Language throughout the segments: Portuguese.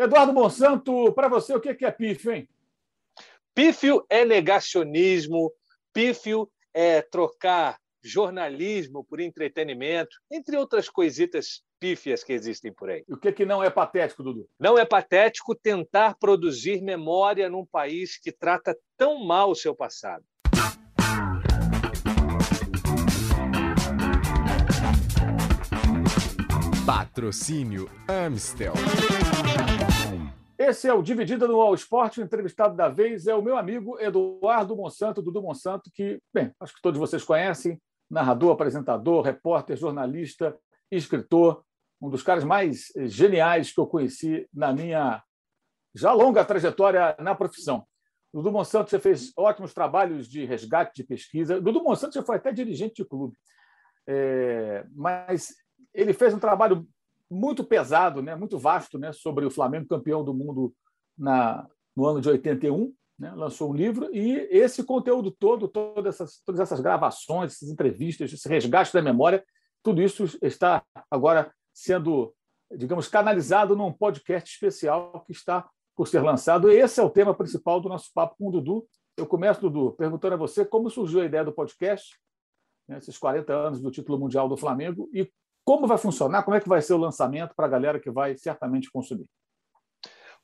Eduardo Monsanto, para você, o que é pífio, hein? Pífio é negacionismo, pífio é trocar jornalismo por entretenimento, entre outras coisitas pífias que existem por aí. E o que, que não é patético, Dudu? Não é patético tentar produzir memória num país que trata tão mal o seu passado. Patrocínio Amstel. Esse é o Dividida no All Sport. O entrevistado da vez é o meu amigo Eduardo Monsanto, Dudu Monsanto, que, bem, acho que todos vocês conhecem, narrador, apresentador, repórter, jornalista, escritor, um dos caras mais geniais que eu conheci na minha já longa trajetória na profissão. Dudu Monsanto já fez ótimos trabalhos de resgate de pesquisa. Dudu Monsanto já foi até dirigente de clube. É, mas ele fez um trabalho muito pesado, né, muito vasto, né, sobre o Flamengo campeão do mundo na, no ano de 81. Né, lançou um livro e esse conteúdo todo, todas essas, todas essas gravações, essas entrevistas, esse resgate da memória, tudo isso está agora sendo, digamos, canalizado num podcast especial que está por ser lançado. Esse é o tema principal do nosso papo com o Dudu. Eu começo, Dudu, perguntando a você como surgiu a ideia do podcast, né, esses 40 anos do título mundial do Flamengo, e como vai funcionar? Como é que vai ser o lançamento para a galera que vai certamente consumir?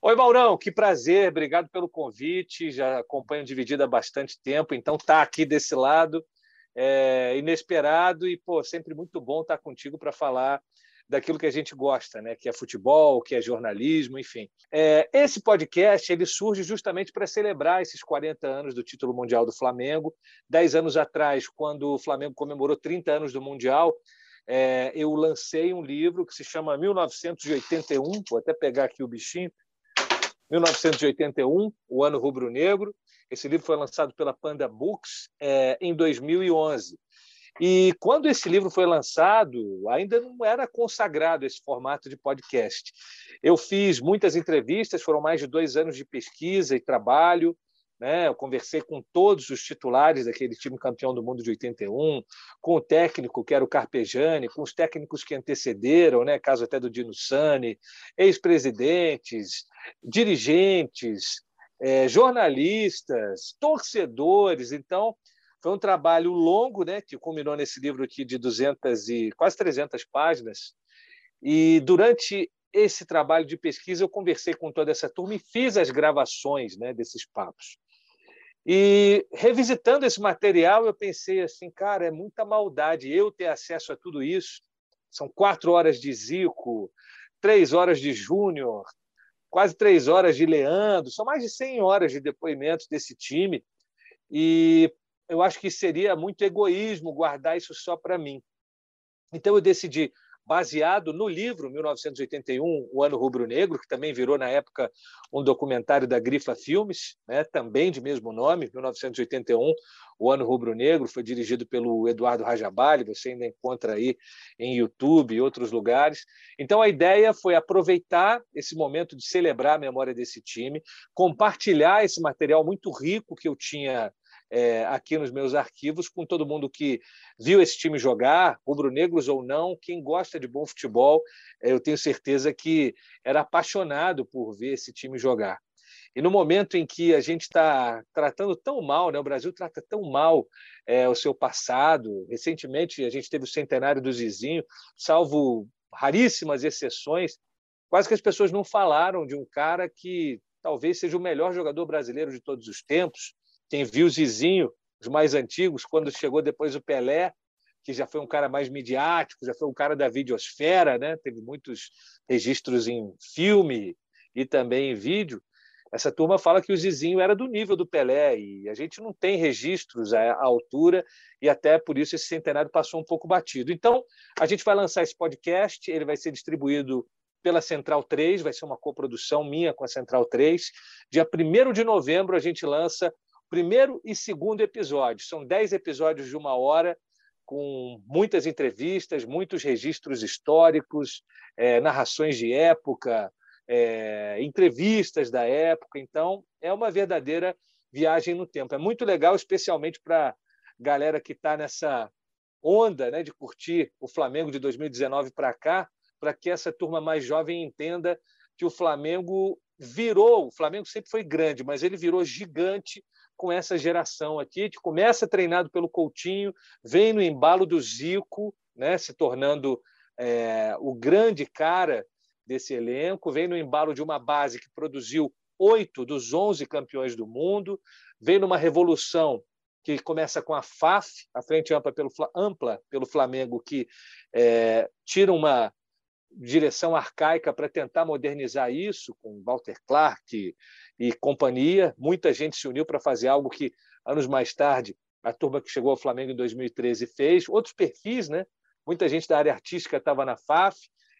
Oi, Maurão, que prazer, obrigado pelo convite. Já acompanho Dividida há bastante tempo, então tá aqui desse lado, é inesperado e pô, sempre muito bom estar contigo para falar daquilo que a gente gosta, né? Que é futebol, que é jornalismo, enfim. É, esse podcast ele surge justamente para celebrar esses 40 anos do título mundial do Flamengo. Dez anos atrás, quando o Flamengo comemorou 30 anos do mundial, é, eu lancei um livro que se chama 1981, vou até pegar aqui o bichinho, 1981, o ano rubro-negro. Esse livro foi lançado pela Panda Books é, em 2011. E quando esse livro foi lançado, ainda não era consagrado esse formato de podcast. Eu fiz muitas entrevistas, foram mais de dois anos de pesquisa e trabalho. Né? Eu conversei com todos os titulares daquele time campeão do mundo de 81, com o técnico que era o Carpejani, com os técnicos que antecederam, né? caso até do Dino Sani, ex-presidentes, dirigentes, é, jornalistas, torcedores. Então, foi um trabalho longo, né, que culminou nesse livro aqui de 200 e quase 300 páginas. E durante esse trabalho de pesquisa, eu conversei com toda essa turma e fiz as gravações né, desses papos. E revisitando esse material, eu pensei assim, cara, é muita maldade eu ter acesso a tudo isso. São quatro horas de Zico, três horas de Júnior, quase três horas de Leandro, são mais de 100 horas de depoimentos desse time. E eu acho que seria muito egoísmo guardar isso só para mim. Então eu decidi baseado no livro 1981, O Ano Rubro-Negro, que também virou, na época, um documentário da Grifa Filmes, né? também de mesmo nome, 1981, O Ano Rubro-Negro, foi dirigido pelo Eduardo Rajabali, você ainda encontra aí em YouTube e outros lugares. Então, a ideia foi aproveitar esse momento de celebrar a memória desse time, compartilhar esse material muito rico que eu tinha é, aqui nos meus arquivos com todo mundo que viu esse time jogar, rubro-negros ou não, quem gosta de bom futebol, é, eu tenho certeza que era apaixonado por ver esse time jogar. E no momento em que a gente está tratando tão mal, né, o Brasil trata tão mal é, o seu passado, recentemente a gente teve o centenário do Zizinho, salvo raríssimas exceções, quase que as pessoas não falaram de um cara que talvez seja o melhor jogador brasileiro de todos os tempos, quem viu o Zizinho, os mais antigos, quando chegou depois o Pelé, que já foi um cara mais midiático, já foi um cara da videosfera, né? teve muitos registros em filme e também em vídeo. Essa turma fala que o Zizinho era do nível do Pelé e a gente não tem registros à altura e até por isso esse centenário passou um pouco batido. Então, a gente vai lançar esse podcast, ele vai ser distribuído pela Central 3, vai ser uma coprodução minha com a Central 3. Dia 1 de novembro a gente lança primeiro e segundo episódio. São dez episódios de uma hora, com muitas entrevistas, muitos registros históricos, é, narrações de época, é, entrevistas da época. Então, é uma verdadeira viagem no tempo. É muito legal, especialmente para galera que está nessa onda né, de curtir o Flamengo de 2019 para cá, para que essa turma mais jovem entenda que o Flamengo virou. O Flamengo sempre foi grande, mas ele virou gigante com essa geração aqui, que começa treinado pelo Coutinho, vem no embalo do Zico, né, se tornando é, o grande cara desse elenco, vem no embalo de uma base que produziu oito dos onze campeões do mundo, vem numa revolução que começa com a FAF, a Frente Ampla pelo, ampla pelo Flamengo, que é, tira uma direção arcaica para tentar modernizar isso, com Walter Clark e companhia. Muita gente se uniu para fazer algo que, anos mais tarde, a turma que chegou ao Flamengo em 2013 fez. Outros perfis, né? Muita gente da área artística estava na FAF.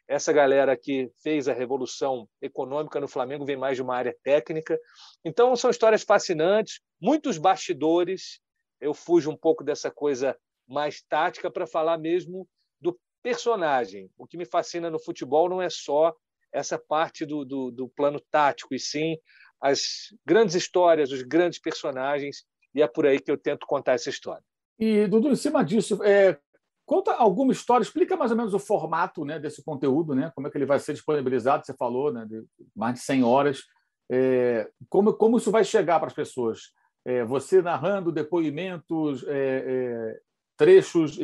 Essa galera que fez a revolução econômica no Flamengo vem mais de uma área técnica. Então, são histórias fascinantes, muitos bastidores. Eu fujo um pouco dessa coisa mais tática para falar mesmo do personagem. O que me fascina no futebol não é só essa parte do, do, do plano tático, e sim as grandes histórias, os grandes personagens, e é por aí que eu tento contar essa história. E, Dudu, em cima disso, é, conta alguma história, explica mais ou menos o formato né, desse conteúdo, né, como é que ele vai ser disponibilizado, você falou, né, de mais de 100 horas, é, como, como isso vai chegar para as pessoas? É, você narrando depoimentos, é, é, trechos,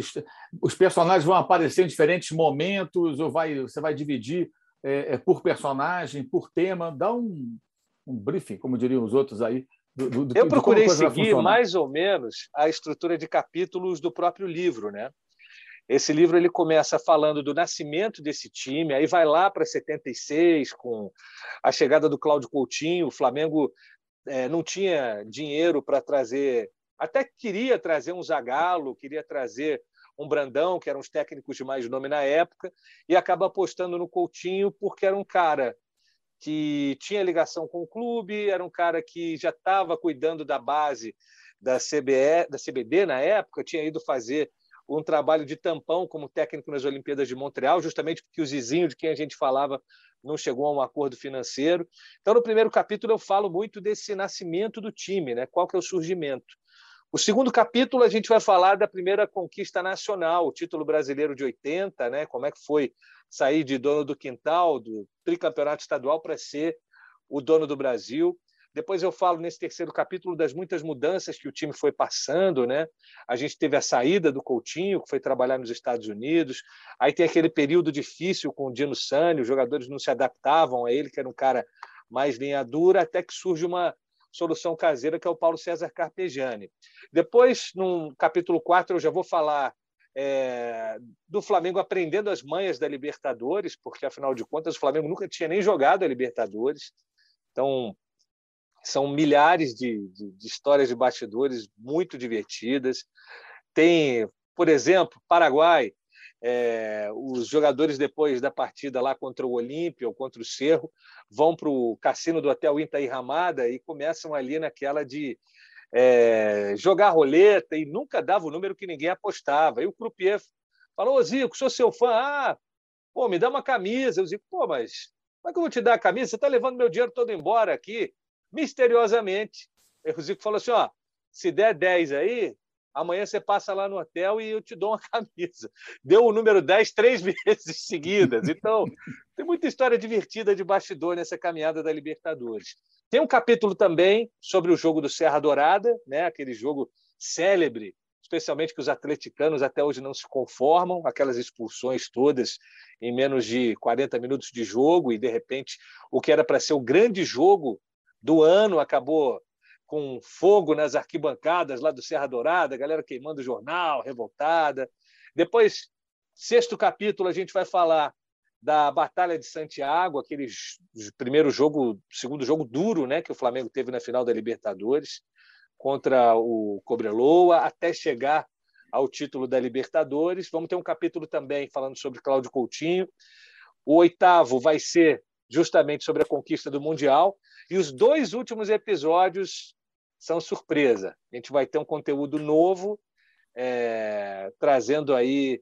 os personagens vão aparecer em diferentes momentos, ou vai, você vai dividir é, por personagem, por tema? Dá um, um briefing, como diriam os outros aí. Do, do, Eu procurei seguir mais ou menos a estrutura de capítulos do próprio livro, né? Esse livro ele começa falando do nascimento desse time, aí vai lá para 76 com a chegada do Cláudio Coutinho. O Flamengo é, não tinha dinheiro para trazer, até queria trazer um Zagallo, queria trazer um Brandão, que eram os técnicos de mais nome na época, e acaba apostando no Coutinho porque era um cara que tinha ligação com o clube, era um cara que já estava cuidando da base da CBE, da CBD na época, tinha ido fazer um trabalho de tampão como técnico nas Olimpíadas de Montreal, justamente porque o Zizinho, de quem a gente falava, não chegou a um acordo financeiro. Então, no primeiro capítulo, eu falo muito desse nascimento do time, né? qual que é o surgimento. O segundo capítulo, a gente vai falar da primeira conquista nacional, o título brasileiro de 80, né? como é que foi sair de dono do quintal, do tricampeonato estadual, para ser o dono do Brasil. Depois eu falo nesse terceiro capítulo das muitas mudanças que o time foi passando, né? A gente teve a saída do Coutinho, que foi trabalhar nos Estados Unidos. Aí tem aquele período difícil com o Dino Sani, os jogadores não se adaptavam a ele, que era um cara mais linha dura, até que surge uma solução caseira, que é o Paulo César Carpegiani. Depois, no capítulo 4, eu já vou falar é, do Flamengo aprendendo as manhas da Libertadores, porque afinal de contas o Flamengo nunca tinha nem jogado a Libertadores. Então, são milhares de, de, de histórias de bastidores muito divertidas. Tem, por exemplo, Paraguai. É, os jogadores, depois da partida lá contra o Olímpia ou contra o Cerro, vão para o cassino do Hotel Itaí Ramada e começam ali naquela de é, jogar roleta e nunca dava o número que ninguém apostava. E o croupier falou, ô Zico, sou seu fã, ah, pô, me dá uma camisa. Eu Zico, pô, mas como é que eu vou te dar a camisa? Você está levando meu dinheiro todo embora aqui, misteriosamente. Aí o Zico falou assim, ó, se der 10 aí, amanhã você passa lá no hotel e eu te dou uma camisa. Deu o número 10 três vezes seguidas. Então, tem muita história divertida de bastidor nessa caminhada da Libertadores. Tem um capítulo também sobre o jogo do Serra Dourada, né? aquele jogo célebre, especialmente que os atleticanos até hoje não se conformam, aquelas expulsões todas em menos de 40 minutos de jogo, e de repente o que era para ser o grande jogo do ano acabou com fogo nas arquibancadas lá do Serra Dourada, galera queimando o jornal, revoltada. Depois, sexto capítulo, a gente vai falar da Batalha de Santiago, aquele primeiro jogo, segundo jogo duro, né, que o Flamengo teve na final da Libertadores contra o Cobreloa, até chegar ao título da Libertadores. Vamos ter um capítulo também falando sobre Cláudio Coutinho. O oitavo vai ser justamente sobre a conquista do Mundial. E os dois últimos episódios são surpresa. A gente vai ter um conteúdo novo, é, trazendo aí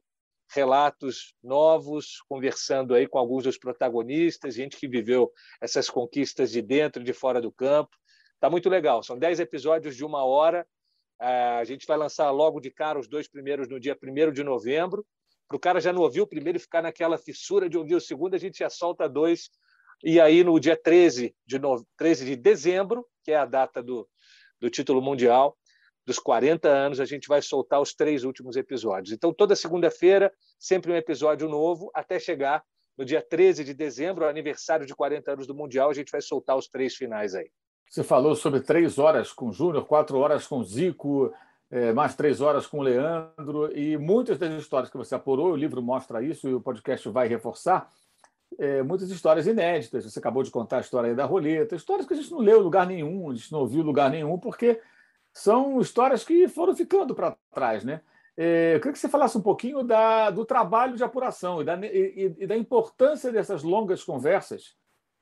relatos novos, conversando aí com alguns dos protagonistas, gente que viveu essas conquistas de dentro e de fora do campo. Está muito legal. São dez episódios de uma hora. É, a gente vai lançar logo de cara os dois primeiros no dia 1 de novembro. Para o cara já não ouvir o primeiro e ficar naquela fissura de ouvir o segundo, a gente já solta dois E aí, no dia 13 de, no... 13 de dezembro, que é a data do, do título mundial, dos 40 anos, a gente vai soltar os três últimos episódios. Então, toda segunda-feira, sempre um episódio novo, até chegar no dia 13 de dezembro, aniversário de 40 anos do Mundial, a gente vai soltar os três finais aí. Você falou sobre três horas com o Júnior, quatro horas com o Zico, é, mais três horas com o Leandro, e muitas das histórias que você apurou, o livro mostra isso e o podcast vai reforçar, é, muitas histórias inéditas. Você acabou de contar a história da roleta, histórias que a gente não leu em lugar nenhum, a gente não ouviu em lugar nenhum, porque são histórias que foram ficando para trás. Né? É, eu queria que você falasse um pouquinho da, do trabalho de apuração e da, e, e da importância dessas longas conversas,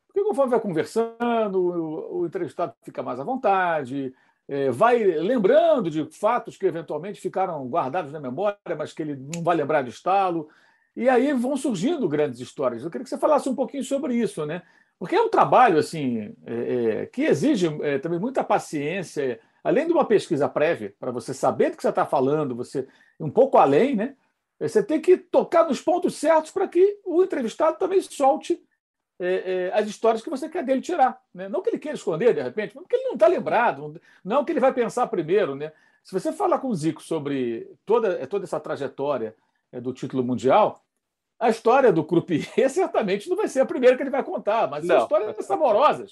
porque conforme vai conversando, o, o entrevistado fica mais à vontade, é, vai lembrando de fatos que eventualmente ficaram guardados na memória, mas que ele não vai lembrar de estalo. E aí vão surgindo grandes histórias. Eu queria que você falasse um pouquinho sobre isso, né? Porque é um trabalho assim é, é, que exige é, também muita paciência, além de uma pesquisa prévia, para você saber do que você está falando, você um pouco além, né? Você tem que tocar nos pontos certos para que o entrevistado também solte é, é, as histórias que você quer dele tirar. Né? Não que ele queira esconder, de repente, mas porque ele não está lembrado, não que ele vai pensar primeiro. Né? Se você falar com o Zico sobre toda, toda essa trajetória é, do título mundial, a história do Croupier certamente não vai ser a primeira que ele vai contar, mas são histórias saborosas,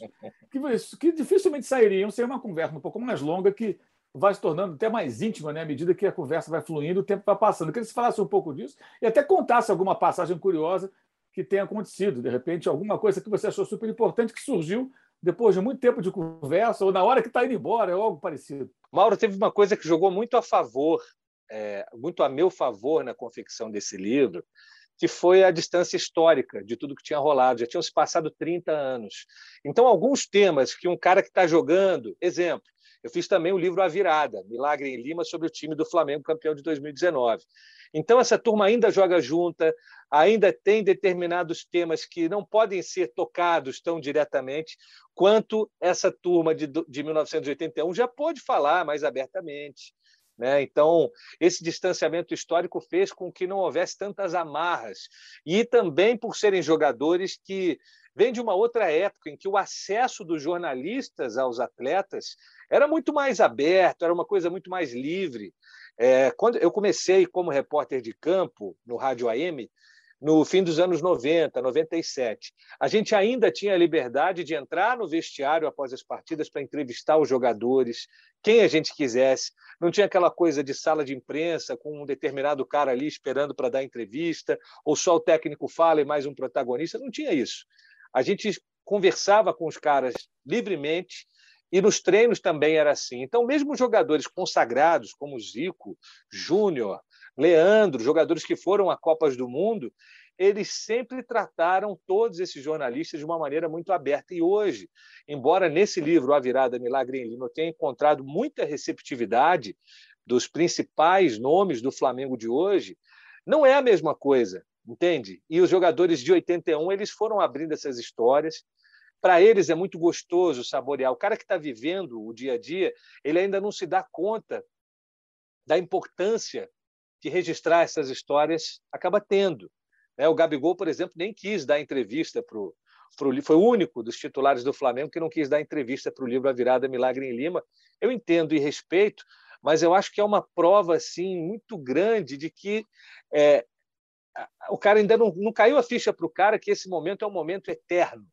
que, que dificilmente sairiam sem uma conversa um pouco mais longa que vai se tornando até mais íntima né, à medida que a conversa vai fluindo, o tempo vai passando. Eu queria que você falasse um pouco disso e até contasse alguma passagem curiosa que tenha acontecido. De repente, alguma coisa que você achou super importante que surgiu depois de muito tempo de conversa ou na hora que está indo embora, ou algo parecido. Mauro, teve uma coisa que jogou muito a favor, é, muito a meu favor na confecção desse livro, que foi a distância histórica de tudo que tinha rolado. Já tinham se passado 30 anos. Então, alguns temas que um cara que está jogando, exemplo, eu fiz também o livro A Virada, Milagre em Lima, sobre o time do Flamengo campeão de 2019. Então, essa turma ainda joga junta, ainda tem determinados temas que não podem ser tocados tão diretamente quanto essa turma de, de 1981 já pôde falar mais abertamente. Né? Então, esse distanciamento histórico fez com que não houvesse tantas amarras. E também por serem jogadores que vêm de uma outra época em que o acesso dos jornalistas aos atletas era muito mais aberto, era uma coisa muito mais livre. É, quando eu comecei como repórter de campo no Rádio AM, no fim dos anos 90, 97. A gente ainda tinha a liberdade de entrar no vestiário após as partidas para entrevistar os jogadores, quem a gente quisesse. Não tinha aquela coisa de sala de imprensa com um determinado cara ali esperando para dar entrevista, ou só o técnico fala e mais um protagonista. Não tinha isso. A gente conversava com os caras livremente e nos treinos também era assim. Então, mesmo jogadores consagrados como Zico, Júnior, Leandro, jogadores que foram a Copas do Mundo, eles sempre trataram todos esses jornalistas de uma maneira muito aberta. E hoje, embora nesse livro, A Virada Milagre em Lima, eu tenha encontrado muita receptividade dos principais nomes do Flamengo de hoje, não é a mesma coisa, entende? E os jogadores de 81, eles foram abrindo essas histórias. Para eles é muito gostoso saborear. O cara que está vivendo o dia a dia, ele ainda não se dá conta da importância que registrar essas histórias acaba tendo. Né? O Gabigol, por exemplo, nem quis dar entrevista para o foi o único dos titulares do Flamengo que não quis dar entrevista para o livro A Virada Milagre em Lima. Eu entendo e respeito, mas eu acho que é uma prova assim muito grande de que é, o cara ainda não, não caiu a ficha para o cara que esse momento é um momento eterno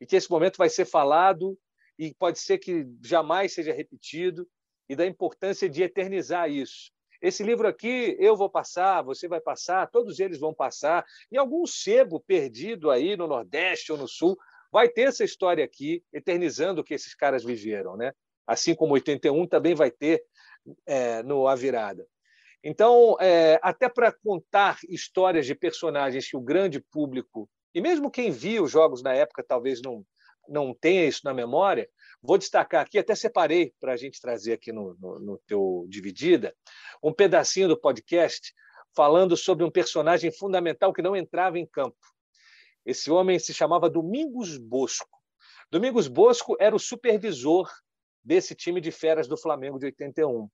e que esse momento vai ser falado e pode ser que jamais seja repetido e da importância de eternizar isso. Esse livro aqui eu vou passar, você vai passar, todos eles vão passar. E algum sebo perdido aí no Nordeste ou no Sul vai ter essa história aqui, eternizando o que esses caras viveram. Né? Assim como 81 também vai ter é, no A Virada. Então, é, até para contar histórias de personagens que o grande público, e mesmo quem viu os jogos na época talvez não, não tenha isso na memória, Vou destacar aqui, até separei para a gente trazer aqui no, no, no teu Dividida, um pedacinho do podcast falando sobre um personagem fundamental que não entrava em campo. Esse homem se chamava Domingos Bosco. Domingos Bosco era o supervisor desse time de feras do Flamengo de 81.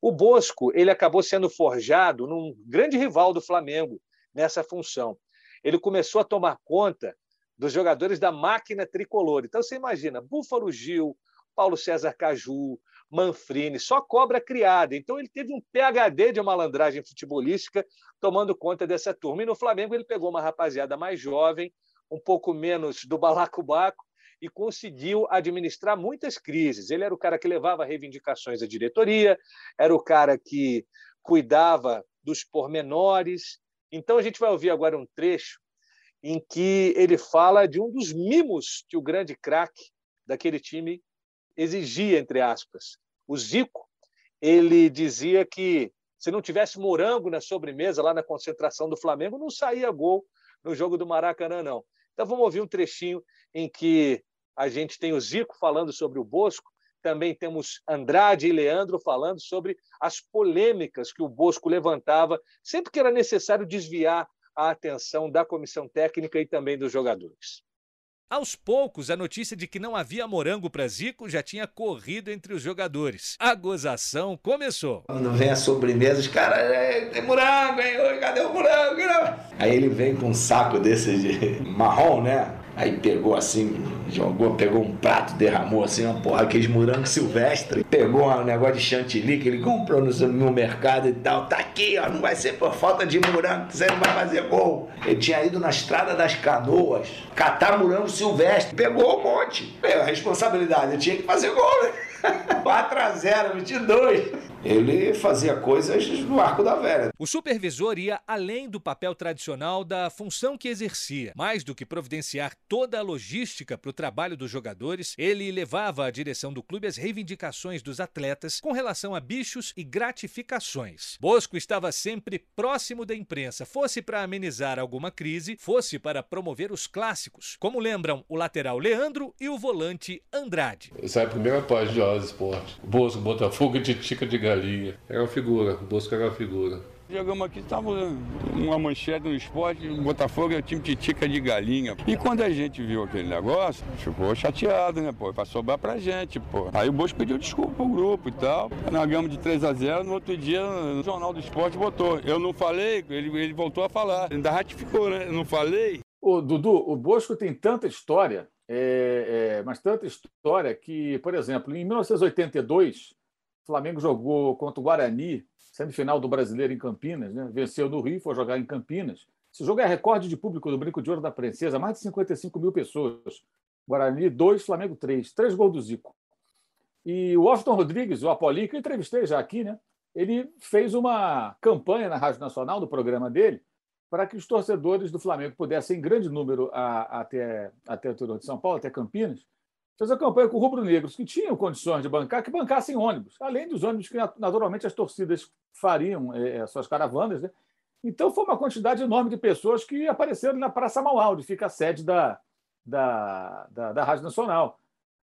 O Bosco ele acabou sendo forjado num grande rival do Flamengo nessa função. Ele começou a tomar conta dos jogadores da máquina tricolor. Então você imagina, Búfalo Gil, Paulo César Caju, Manfrini, só cobra criada. Então ele teve um PhD de malandragem futebolística tomando conta dessa turma. E no Flamengo ele pegou uma rapaziada mais jovem, um pouco menos do balacobaco, e conseguiu administrar muitas crises. Ele era o cara que levava reivindicações à diretoria, era o cara que cuidava dos pormenores. Então a gente vai ouvir agora um trecho em que ele fala de um dos mimos que o grande craque daquele time exigia, entre aspas. O Zico, ele dizia que se não tivesse morango na sobremesa, lá na concentração do Flamengo, não saía gol no jogo do Maracanã, não. Então vamos ouvir um trechinho em que a gente tem o Zico falando sobre o Bosco, também temos Andrade e Leandro falando sobre as polêmicas que o Bosco levantava sempre que era necessário desviar a atenção da comissão técnica e também dos jogadores. Aos poucos, a notícia de que não havia morango para Zico já tinha corrido entre os jogadores. A gozação começou. Quando vem a sobremesa, os caras, tem morango, hein? Cadê o morango? Aí ele vem com um saco desse de marrom, né? Aí pegou assim, jogou, pegou um prato, derramou assim, uma porra, aqueles morango silvestre. Pegou um negócio de chantilly que ele comprou no, no mercado e tal. Tá aqui, ó, não vai ser por falta de morango, você não vai fazer gol. Ele tinha ido na estrada das canoas, catar morango silvestre. Pegou um monte. É, a responsabilidade, eu tinha que fazer gol, né? 4 a 0, 22 ele fazia coisas no arco da velha. O supervisor ia além do papel tradicional da função que exercia. Mais do que providenciar toda a logística para o trabalho dos jogadores, ele levava à direção do clube as reivindicações dos atletas com relação a bichos e gratificações. Bosco estava sempre próximo da imprensa, fosse para amenizar alguma crise, fosse para promover os clássicos, como lembram o lateral Leandro e o volante Andrade. Essa é a primeira página de Horas Esporte. Bosco, Botafogo e Titica de galinha. Era uma figura, o Bosco era uma figura. Jogamos aqui, estava uma manchete no esporte, o Botafogo é o time titica de galinha. E quando a gente viu aquele negócio, ficou chateado, né, pô? Pra sobrar pra gente, pô. Aí o Bosco pediu desculpa pro grupo e tal. Nós ganhamos de 3 a 0 no outro dia o Jornal do Esporte botou. Eu não falei, ele, ele voltou a falar. Ainda ratificou, né? Eu não falei. O Dudu, o Bosco tem tanta história, é, é, mas tanta história que, por exemplo, em 1982, o Flamengo jogou contra o Guarani, semifinal do Brasileiro em Campinas, né? venceu no Rio, foi jogar em Campinas. Esse jogo é recorde de público do Brinco de Ouro da Princesa, mais de 55 mil pessoas. Guarani 2, Flamengo 3. Três gols do Zico. E o Washington Rodrigues, o Apolinho, que eu entrevistei já aqui, né? ele fez uma campanha na Rádio Nacional, do programa dele, para que os torcedores do Flamengo pudessem, em grande número, a, até, até o interior de São Paulo, até Campinas, fez a campanha com rubro-negros que tinham condições de bancar, que bancassem ônibus, além dos ônibus que naturalmente as torcidas fariam é, suas caravanas. Né? Então foi uma quantidade enorme de pessoas que apareceram na Praça Mauá, onde fica a sede da, da, da, da Rádio Nacional.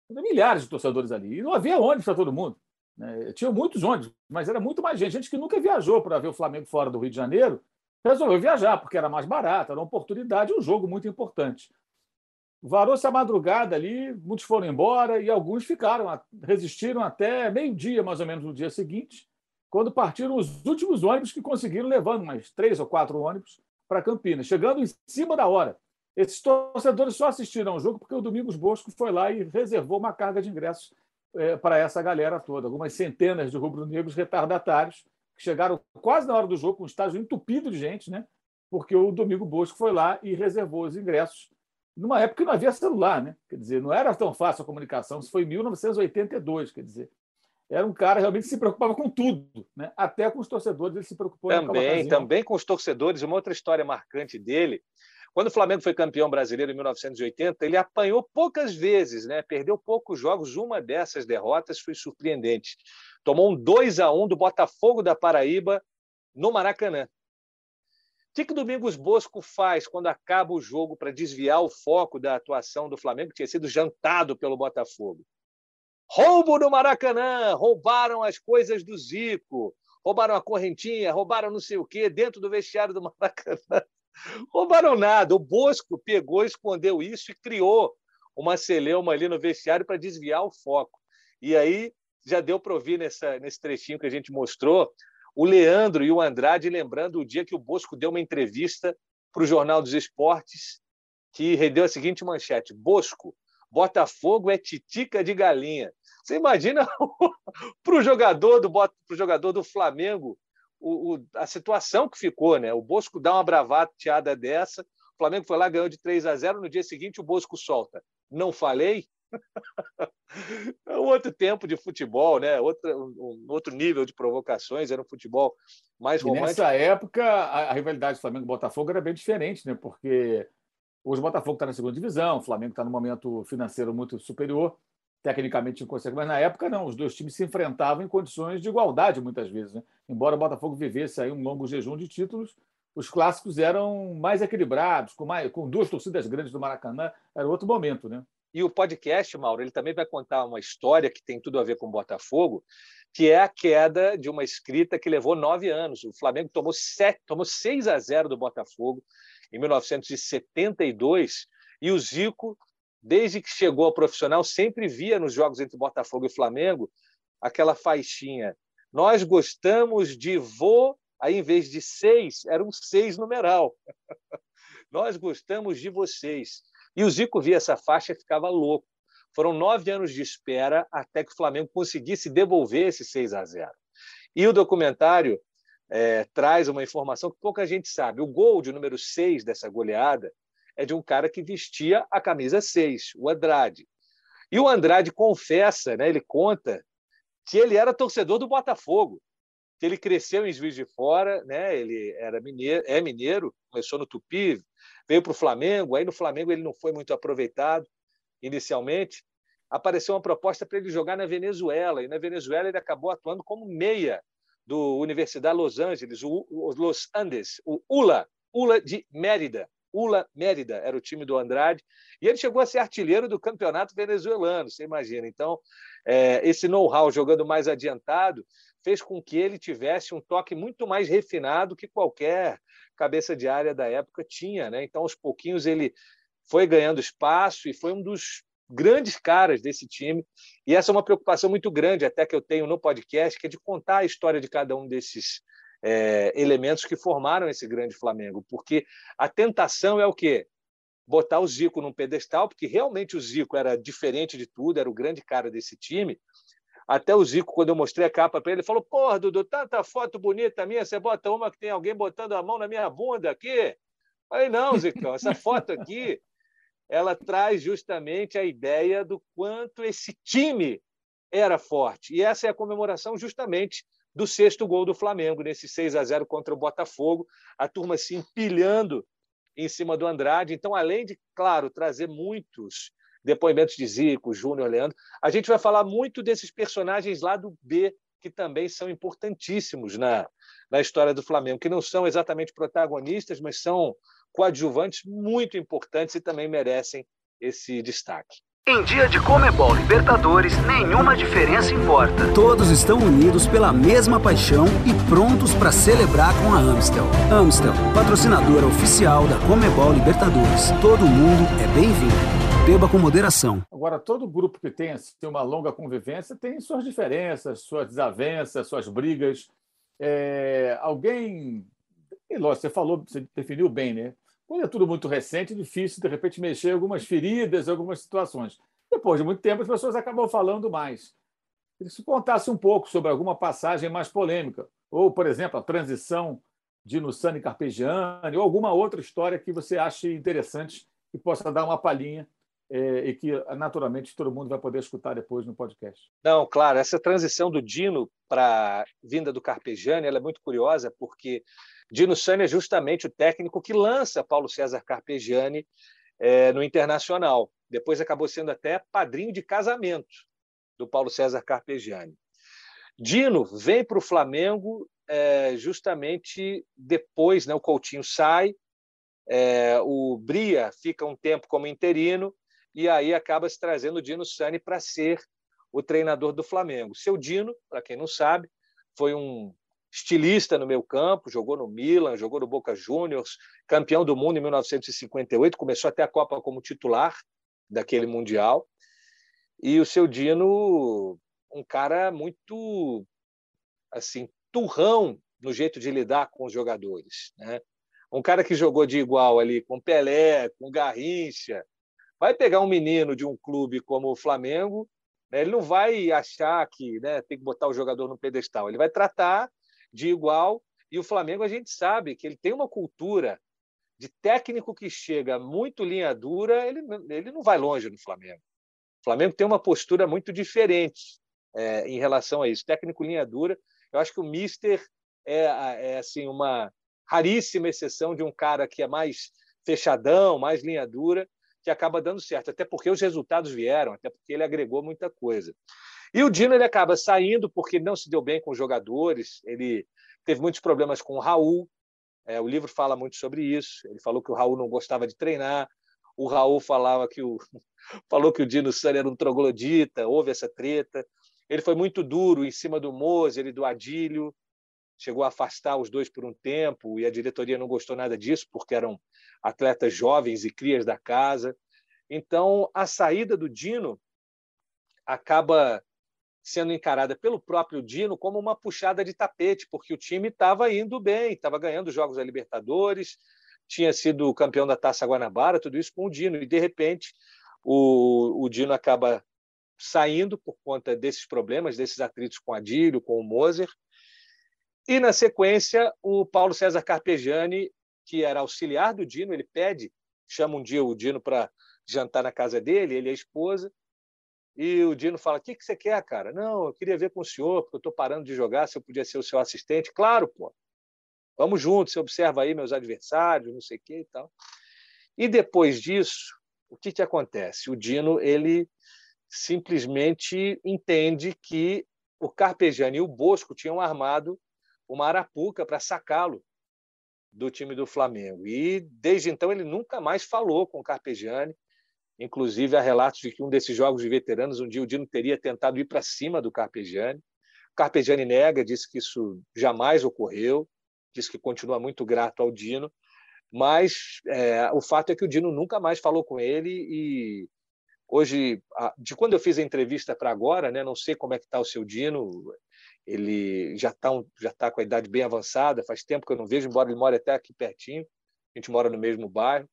Milhares de torcedores ali. E não havia ônibus para todo mundo. Né? Tinha muitos ônibus, mas era muito mais gente. Gente que nunca viajou para ver o Flamengo fora do Rio de Janeiro resolveu viajar, porque era mais barato, era uma oportunidade, um jogo muito importante. Varou-se a madrugada ali, muitos foram embora e alguns ficaram, resistiram até meio-dia, mais ou menos, no dia seguinte, quando partiram os últimos ônibus que conseguiram, levando mais três ou quatro ônibus para Campinas, chegando em cima da hora. Esses torcedores só assistiram ao jogo porque o Domingos Bosco foi lá e reservou uma carga de ingressos é, para essa galera toda. Algumas centenas de rubro-negros retardatários que chegaram quase na hora do jogo, com um estágio entupido de gente, né? porque o Domingo Bosco foi lá e reservou os ingressos numa época que não havia celular, né? Quer dizer, não era tão fácil a comunicação. Isso foi em 1982, quer dizer. Era um cara realmente que se preocupava com tudo, né? Até com os torcedores ele se preocupou. Também, também com os torcedores. Uma outra história marcante dele. Quando o Flamengo foi campeão brasileiro em 1980, ele apanhou poucas vezes, né? Perdeu poucos jogos. Uma dessas derrotas foi surpreendente. Tomou um 2 a 1 do Botafogo da Paraíba no Maracanã que, que Domingos Bosco faz quando acaba o jogo para desviar o foco da atuação do Flamengo, que tinha sido jantado pelo Botafogo? Roubo no Maracanã, roubaram as coisas do Zico, roubaram a correntinha, roubaram não sei o quê dentro do vestiário do Maracanã. Roubaram nada. O Bosco pegou, escondeu isso e criou uma celeuma ali no vestiário para desviar o foco. E aí já deu para ouvir nessa, nesse trechinho que a gente mostrou o Leandro e o Andrade lembrando o dia que o Bosco deu uma entrevista para o Jornal dos Esportes, que rendeu a seguinte manchete: Bosco, Botafogo é titica de galinha. Você imagina para o jogador do pro jogador do Flamengo o, o, a situação que ficou, né? O Bosco dá uma bravateada dessa, o Flamengo foi lá ganhou de 3 a 0, no dia seguinte o Bosco solta. Não falei? é outro tempo de futebol, né? Outro, um, outro nível de provocações, era um futebol mais e romântico. Nessa época, a, a rivalidade Flamengo-Botafogo era bem diferente, né? Porque hoje o Botafogo está na segunda divisão, o Flamengo está no momento financeiro muito superior, tecnicamente inconsequente, mas na época não, os dois times se enfrentavam em condições de igualdade muitas vezes. Né? Embora o Botafogo vivesse aí um longo jejum de títulos, os clássicos eram mais equilibrados, com, mais, com duas torcidas grandes do Maracanã, era outro momento, né? E o podcast, Mauro, ele também vai contar uma história que tem tudo a ver com o Botafogo, que é a queda de uma escrita que levou nove anos. O Flamengo tomou, sete, tomou 6 a 0 do Botafogo em 1972, e o Zico, desde que chegou ao profissional, sempre via nos jogos entre Botafogo e Flamengo aquela faixinha. Nós gostamos de vô, aí em vez de seis, era um seis numeral. Nós gostamos de vocês. E o Zico via essa faixa e ficava louco. Foram nove anos de espera até que o Flamengo conseguisse devolver esse 6 a 0. E o documentário é, traz uma informação que pouca gente sabe. O gol de número 6 dessa goleada é de um cara que vestia a camisa 6, o Andrade. E o Andrade confessa, né, ele conta, que ele era torcedor do Botafogo, que ele cresceu em Juiz de Fora, né, ele era mineiro, é mineiro, começou no Tupi, veio para o Flamengo, aí no Flamengo ele não foi muito aproveitado inicialmente. Apareceu uma proposta para ele jogar na Venezuela, e na Venezuela ele acabou atuando como meia do Universidade Los Angeles, o, Los Andes, o ULA, ULA de Mérida. ULA Mérida era o time do Andrade, e ele chegou a ser artilheiro do campeonato venezuelano, você imagina. Então, é, esse know-how jogando mais adiantado fez com que ele tivesse um toque muito mais refinado que qualquer cabeça de área da época tinha. Né? Então, aos pouquinhos, ele foi ganhando espaço e foi um dos grandes caras desse time. E essa é uma preocupação muito grande, até que eu tenho no podcast, que é de contar a história de cada um desses é, elementos que formaram esse grande Flamengo. Porque a tentação é o quê? Botar o Zico num pedestal, porque realmente o Zico era diferente de tudo, era o grande cara desse time, até o Zico, quando eu mostrei a capa para ele, falou: Porra, Dudu, tanta foto bonita minha, você bota uma que tem alguém botando a mão na minha bunda aqui? Falei: Não, Zicão, essa foto aqui ela traz justamente a ideia do quanto esse time era forte. E essa é a comemoração justamente do sexto gol do Flamengo, nesse 6 a 0 contra o Botafogo, a turma se empilhando em cima do Andrade. Então, além de, claro, trazer muitos depoimentos de Zico, Júnior, Leandro. A gente vai falar muito desses personagens lá do B, que também são importantíssimos na, na história do Flamengo, que não são exatamente protagonistas, mas são coadjuvantes muito importantes e também merecem esse destaque. Em dia de Comebol Libertadores, nenhuma diferença importa. Todos estão unidos pela mesma paixão e prontos para celebrar com a Amstel. Amstel, patrocinadora oficial da Comebol Libertadores. Todo mundo é bem-vindo. Beba com moderação. Agora, todo grupo que tem assim, uma longa convivência tem suas diferenças, suas desavenças, suas brigas. É, alguém. E lógico, você falou, você definiu bem, né? Quando é tudo muito recente, é difícil, de repente, mexer algumas feridas, algumas situações. Depois de muito tempo, as pessoas acabam falando mais. Se contasse um pouco sobre alguma passagem mais polêmica, ou, por exemplo, a transição de Nussani Carpegiani, ou alguma outra história que você ache interessante e possa dar uma palhinha é, e que naturalmente todo mundo vai poder escutar depois no podcast. Não, claro, essa transição do Dino para vinda do Carpegiani é muito curiosa, porque Dino Sani é justamente o técnico que lança Paulo César Carpegiani é, no Internacional. Depois acabou sendo até padrinho de casamento do Paulo César Carpegiani. Dino vem para o Flamengo é, justamente depois, né, o Coutinho sai, é, o Bria fica um tempo como interino e aí acaba se trazendo o Dino Sani para ser o treinador do Flamengo. Seu Dino, para quem não sabe, foi um estilista no meu campo, jogou no Milan, jogou no Boca Juniors, campeão do mundo em 1958, começou até a Copa como titular daquele Mundial. E o seu Dino, um cara muito assim, turrão no jeito de lidar com os jogadores, né? um cara que jogou de igual ali com Pelé, com Garrincha, vai pegar um menino de um clube como o Flamengo, né, ele não vai achar que né, tem que botar o jogador no pedestal, ele vai tratar de igual. E o Flamengo, a gente sabe que ele tem uma cultura de técnico que chega muito linha dura, ele, ele não vai longe no Flamengo. O Flamengo tem uma postura muito diferente é, em relação a isso. Técnico linha dura, eu acho que o Mister é, é assim uma raríssima exceção de um cara que é mais fechadão, mais linha dura, que acaba dando certo, até porque os resultados vieram, até porque ele agregou muita coisa. E o Dino ele acaba saindo porque não se deu bem com os jogadores, ele teve muitos problemas com o Raul, é, o livro fala muito sobre isso. Ele falou que o Raul não gostava de treinar, o Raul falava que o falou que o Dino Sani era um troglodita, houve essa treta. Ele foi muito duro em cima do Moser e do Adílio, chegou a afastar os dois por um tempo e a diretoria não gostou nada disso porque eram atletas jovens e crias da casa. Então, a saída do Dino acaba sendo encarada pelo próprio Dino como uma puxada de tapete, porque o time estava indo bem, estava ganhando jogos da Libertadores, tinha sido campeão da Taça Guanabara, tudo isso com o Dino, e de repente o, o Dino acaba saindo por conta desses problemas, desses atritos com Adílio, com o Moser, e na sequência o Paulo César Carpegiani, que era auxiliar do Dino, ele pede, chama um dia o Dino para jantar na casa dele, ele e a esposa, e o Dino fala: O que, que você quer, cara? Não, eu queria ver com o senhor, porque eu estou parando de jogar, se eu podia ser o seu assistente. Claro, pô. Vamos juntos, você observa aí meus adversários, não sei o que e tal. E depois disso, o que, que acontece? O Dino ele simplesmente entende que o Carpegiani e o Bosco tinham armado uma arapuca para sacá-lo do time do Flamengo. E desde então ele nunca mais falou com o Carpegiani. Inclusive, há relatos de que um desses jogos de veteranos, um dia o Dino teria tentado ir para cima do Carpegiani. O Carpegiani nega, disse que isso jamais ocorreu, disse que continua muito grato ao Dino, mas é, o fato é que o Dino nunca mais falou com ele e hoje, de quando eu fiz a entrevista para agora, né, não sei como é que está o seu Dino, ele já está tá com a idade bem avançada, faz tempo que eu não vejo, embora ele more até aqui pertinho, a gente mora no mesmo bairro,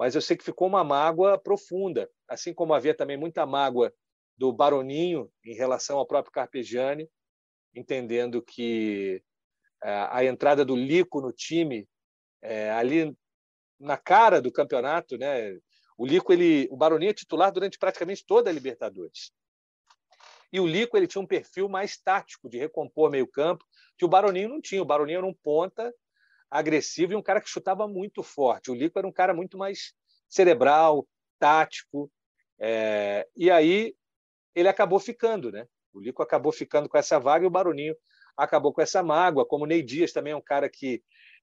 mas eu sei que ficou uma mágoa profunda, assim como havia também muita mágoa do Baroninho em relação ao próprio Carpegiani, entendendo que é, a entrada do Lico no time é, ali na cara do campeonato, né? O Lico, ele, o Baroninho é titular durante praticamente toda a Libertadores. E o Lico ele tinha um perfil mais tático de recompor meio campo, que o Baroninho não tinha. O Baroninho era um ponta agressivo e um cara que chutava muito forte. O Lico era um cara muito mais cerebral, tático. É... E aí ele acabou ficando, né? O Lico acabou ficando com essa vaga e o Baroninho acabou com essa mágoa. Como o Ney Dias também é um cara que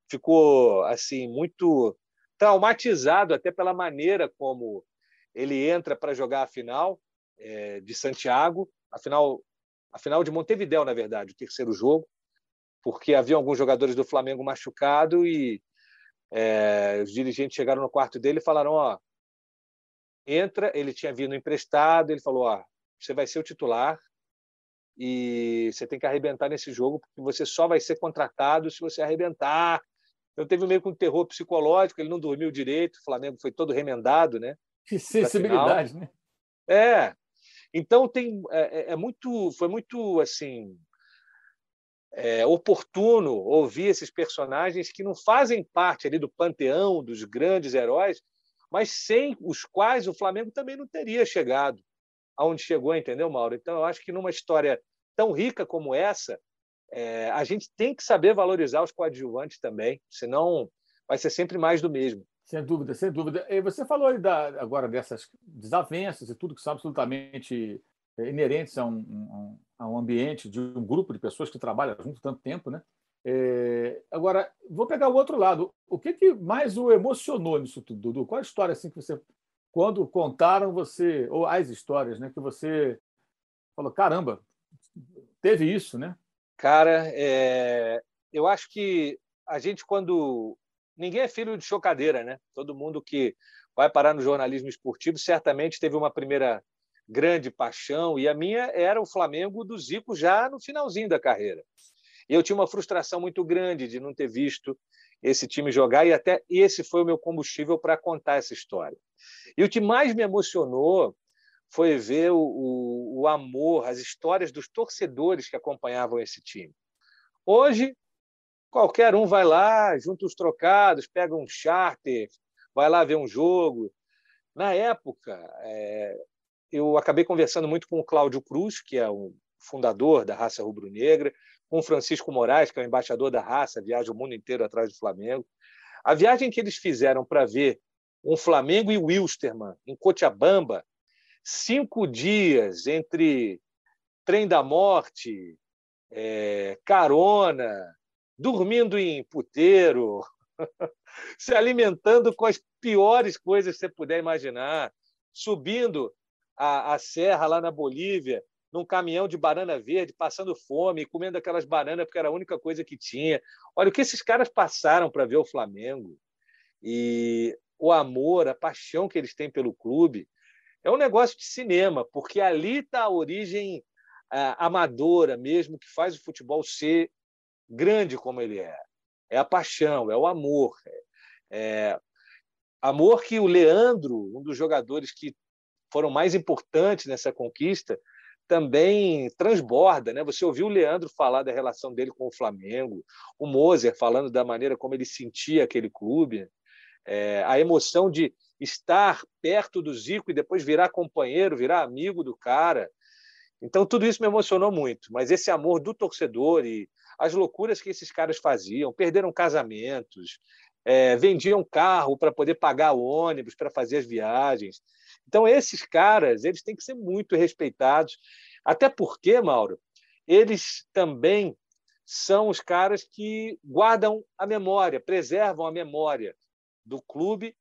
ficou assim muito traumatizado até pela maneira como ele entra para jogar a final é, de Santiago, a final, a final de Montevideo, na verdade, o terceiro jogo porque havia alguns jogadores do Flamengo machucados e é, os dirigentes chegaram no quarto dele e falaram: ó, entra. Ele tinha vindo emprestado. Ele falou: ó, você vai ser o titular e você tem que arrebentar nesse jogo, porque você só vai ser contratado se você arrebentar. Então teve meio que um terror psicológico. Ele não dormiu direito. O Flamengo foi todo remendado, né? Que sensibilidade, né? É. Então tem é, é, é muito, foi muito assim é, oportuno ouvir esses personagens que não fazem parte ali do panteão dos grandes heróis, mas sem os quais o Flamengo também não teria chegado aonde chegou, entendeu, Mauro? Então, eu acho que numa história tão rica como essa, é, a gente tem que saber valorizar os coadjuvantes também, senão vai ser sempre mais do mesmo. Sem dúvida, sem dúvida. E você falou da, agora dessas desavenças e tudo que são absolutamente inerentes a um, um, a um ambiente de um grupo de pessoas que trabalham junto tanto tempo, né? É, agora, vou pegar o outro lado. O que, que mais o emocionou nisso tudo, Dudu? Qual a história assim que você, quando contaram você, ou as histórias, né, que você falou, caramba, teve isso, né? Cara, é, eu acho que a gente quando ninguém é filho de chocadeira, né? Todo mundo que vai parar no jornalismo esportivo certamente teve uma primeira grande paixão, e a minha era o Flamengo do Zico já no finalzinho da carreira. E eu tinha uma frustração muito grande de não ter visto esse time jogar, e até esse foi o meu combustível para contar essa história. E o que mais me emocionou foi ver o, o, o, amor, as histórias dos torcedores que acompanhavam esse time. Hoje, qualquer um vai lá, junta os trocados, pega um charter, vai lá ver um jogo. Na época, é, eu acabei conversando muito com o Cláudio Cruz, que é o fundador da raça rubro-negra, com o Francisco Moraes, que é o embaixador da raça, viaja o mundo inteiro atrás do Flamengo. A viagem que eles fizeram para ver um Flamengo e Wilstermann em Cochabamba, cinco dias entre trem da morte, é, carona, dormindo em puteiro, se alimentando com as piores coisas que você puder imaginar, subindo a, a serra lá na Bolívia, num caminhão de banana verde, passando fome, comendo aquelas bananas porque era a única coisa que tinha. Olha o que esses caras passaram para ver o Flamengo. E o amor, a paixão que eles têm pelo clube, é um negócio de cinema, porque ali está a origem amadora mesmo que faz o futebol ser grande como ele é. É a paixão, é o amor. É, amor que o Leandro, um dos jogadores que foram mais importantes nessa conquista, também transborda, né? Você ouviu o Leandro falar da relação dele com o Flamengo, o Moser falando da maneira como ele sentia aquele clube, é, a emoção de estar perto do Zico e depois virar companheiro, virar amigo do cara. Então tudo isso me emocionou muito. Mas esse amor do torcedor e as loucuras que esses caras faziam, perderam casamentos, é, vendiam carro para poder pagar o ônibus para fazer as viagens. Então, esses caras eles têm que ser muito respeitados, até porque, Mauro, eles também são os caras que guardam a memória, preservam a memória do clube,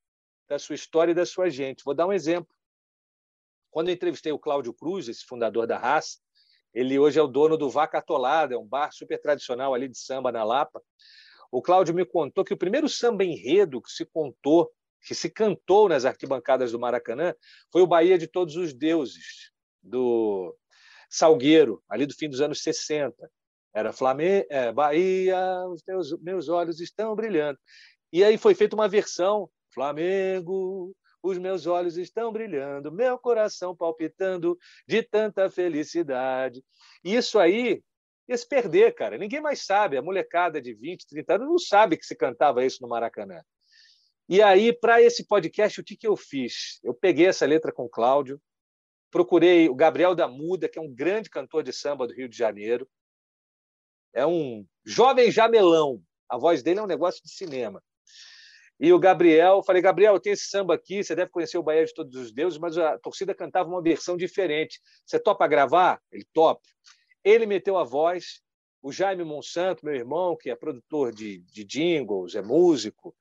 da sua história e da sua gente. Vou dar um exemplo. Quando eu entrevistei o Cláudio Cruz, esse fundador da raça, ele hoje é o dono do Vaca Atolada, é um bar super tradicional ali de samba na Lapa. O Cláudio me contou que o primeiro samba enredo que se contou que se cantou nas arquibancadas do Maracanã foi o Bahia de Todos os Deuses, do Salgueiro, ali do fim dos anos 60. Era Flamengo, é, Bahia, os teus, meus olhos estão brilhando. E aí foi feita uma versão, Flamengo, os meus olhos estão brilhando, meu coração palpitando de tanta felicidade. Isso aí ia se perder, cara. Ninguém mais sabe. A molecada de 20, 30 anos não sabe que se cantava isso no Maracanã. E aí, para esse podcast, o que, que eu fiz? Eu peguei essa letra com o Cláudio, procurei o Gabriel da Muda, que é um grande cantor de samba do Rio de Janeiro. É um jovem jamelão. A voz dele é um negócio de cinema. E o Gabriel, falei, Gabriel, tem esse samba aqui, você deve conhecer o Bahia de Todos os Deuses, mas a torcida cantava uma versão diferente. Você topa gravar? Ele topa. Ele meteu a voz. O Jaime Monsanto, meu irmão, que é produtor de, de jingles, é músico,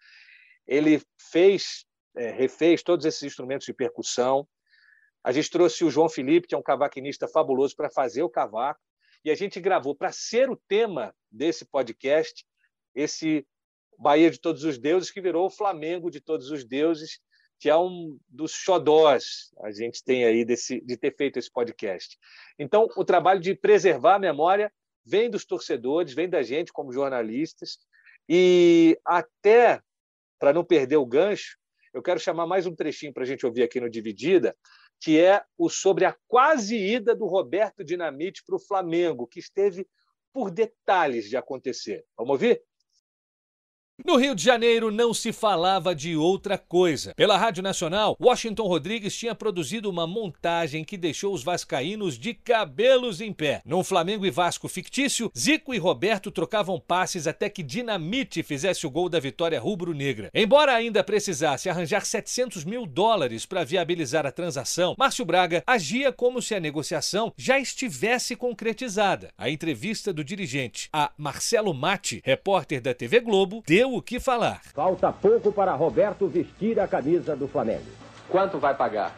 ele fez, é, refez todos esses instrumentos de percussão. A gente trouxe o João Felipe, que é um cavaquinista fabuloso, para fazer o cavaco. E a gente gravou para ser o tema desse podcast, esse Bahia de Todos os Deuses, que virou o Flamengo de Todos os Deuses, que é um dos xodós a gente tem aí desse, de ter feito esse podcast. Então, o trabalho de preservar a memória vem dos torcedores, vem da gente como jornalistas, e até para não perder o gancho, eu quero chamar mais um trechinho para a gente ouvir aqui no Dividida, que é o sobre a quase ida do Roberto Dinamite para o Flamengo, que esteve por detalhes de acontecer. Vamos ouvir? No Rio de Janeiro não se falava de outra coisa. Pela Rádio Nacional, Washington Rodrigues tinha produzido uma montagem que deixou os vascaínos de cabelos em pé. Num Flamengo e Vasco fictício, Zico e Roberto trocavam passes até que Dinamite fizesse o gol da vitória rubro-negra. Embora ainda precisasse arranjar 700 mil dólares para viabilizar a transação, Márcio Braga agia como se a negociação já estivesse concretizada. A entrevista do dirigente a Marcelo Matti, repórter da TV Globo, deu deu o que falar. Falta pouco para Roberto vestir a camisa do Flamengo. Quanto vai pagar?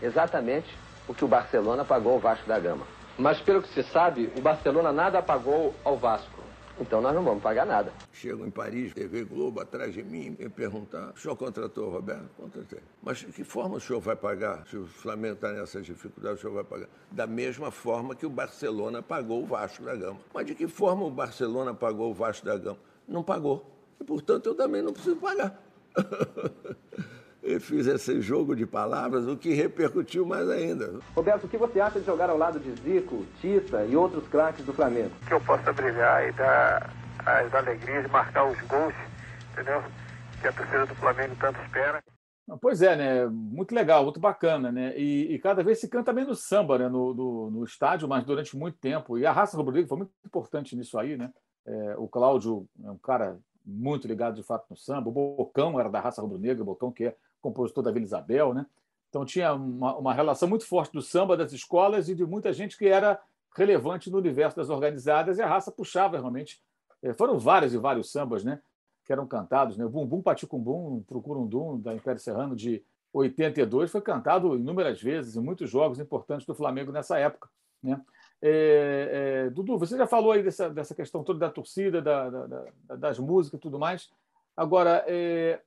Exatamente o que o Barcelona pagou ao Vasco da Gama. Mas pelo que se sabe, o Barcelona nada pagou ao Vasco. Então nós não vamos pagar nada. Chego em Paris, TV Globo atrás de mim, me perguntar: o senhor contratou, Roberto? Contratei. Mas de que forma o senhor vai pagar? Se o Flamengo está nessas dificuldades, o senhor vai pagar? Da mesma forma que o Barcelona pagou o Vasco da Gama. Mas de que forma o Barcelona pagou o Vasco da Gama? Não pagou. Portanto, eu também não preciso pagar. Eu fiz esse jogo de palavras, o que repercutiu mais ainda. Roberto, o que você acha de jogar ao lado de Zico, Tita e outros craques do Flamengo? Que eu possa brilhar e dar as alegrias de marcar os gols, entendeu? Que a torcida do Flamengo tanto espera. Pois é, né? Muito legal, muito bacana, né? E, e cada vez se canta menos samba né? no, no, no, estádio, mas durante muito tempo. E a raça rubro foi muito importante nisso aí, né? É, o Cláudio é um cara muito ligado de fato no samba. O Bocão era da raça rubro-negra, o Bocão que é compositor da Vila Isabel, né? Então tinha uma, uma, relação muito forte do samba das escolas e de muita gente que era relevante no universo das organizadas e a raça puxava realmente. É, foram vários e vários sambas, né? Que eram cantados, né? Bumbum Paticumbum, Procurundum, da Império Serrano de 82, foi cantado inúmeras vezes em muitos jogos importantes do Flamengo nessa época, né? É, é, Dudu, você já falou aí dessa, dessa questão toda da torcida, da, da, da, das músicas e tudo mais. Agora, é,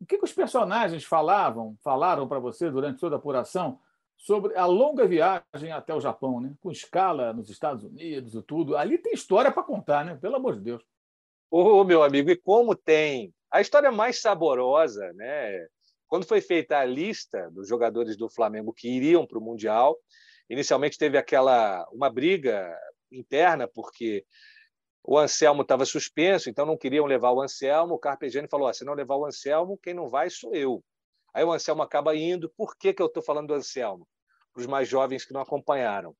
o que, que os personagens falavam, falaram para você durante toda a apuração sobre a longa viagem até o Japão, né? com escala nos Estados Unidos e tudo? Ali tem história para contar, né? pelo amor de Deus. Ô, meu amigo, e como tem? A história mais saborosa, né? Quando foi feita a lista dos jogadores do Flamengo que iriam para o Mundial, inicialmente teve aquela uma briga interna, porque o Anselmo estava suspenso, então não queriam levar o Anselmo. O Carpegiani falou: ah, se não levar o Anselmo, quem não vai sou eu. Aí o Anselmo acaba indo. Por que, que eu estou falando do Anselmo? Para os mais jovens que não acompanharam.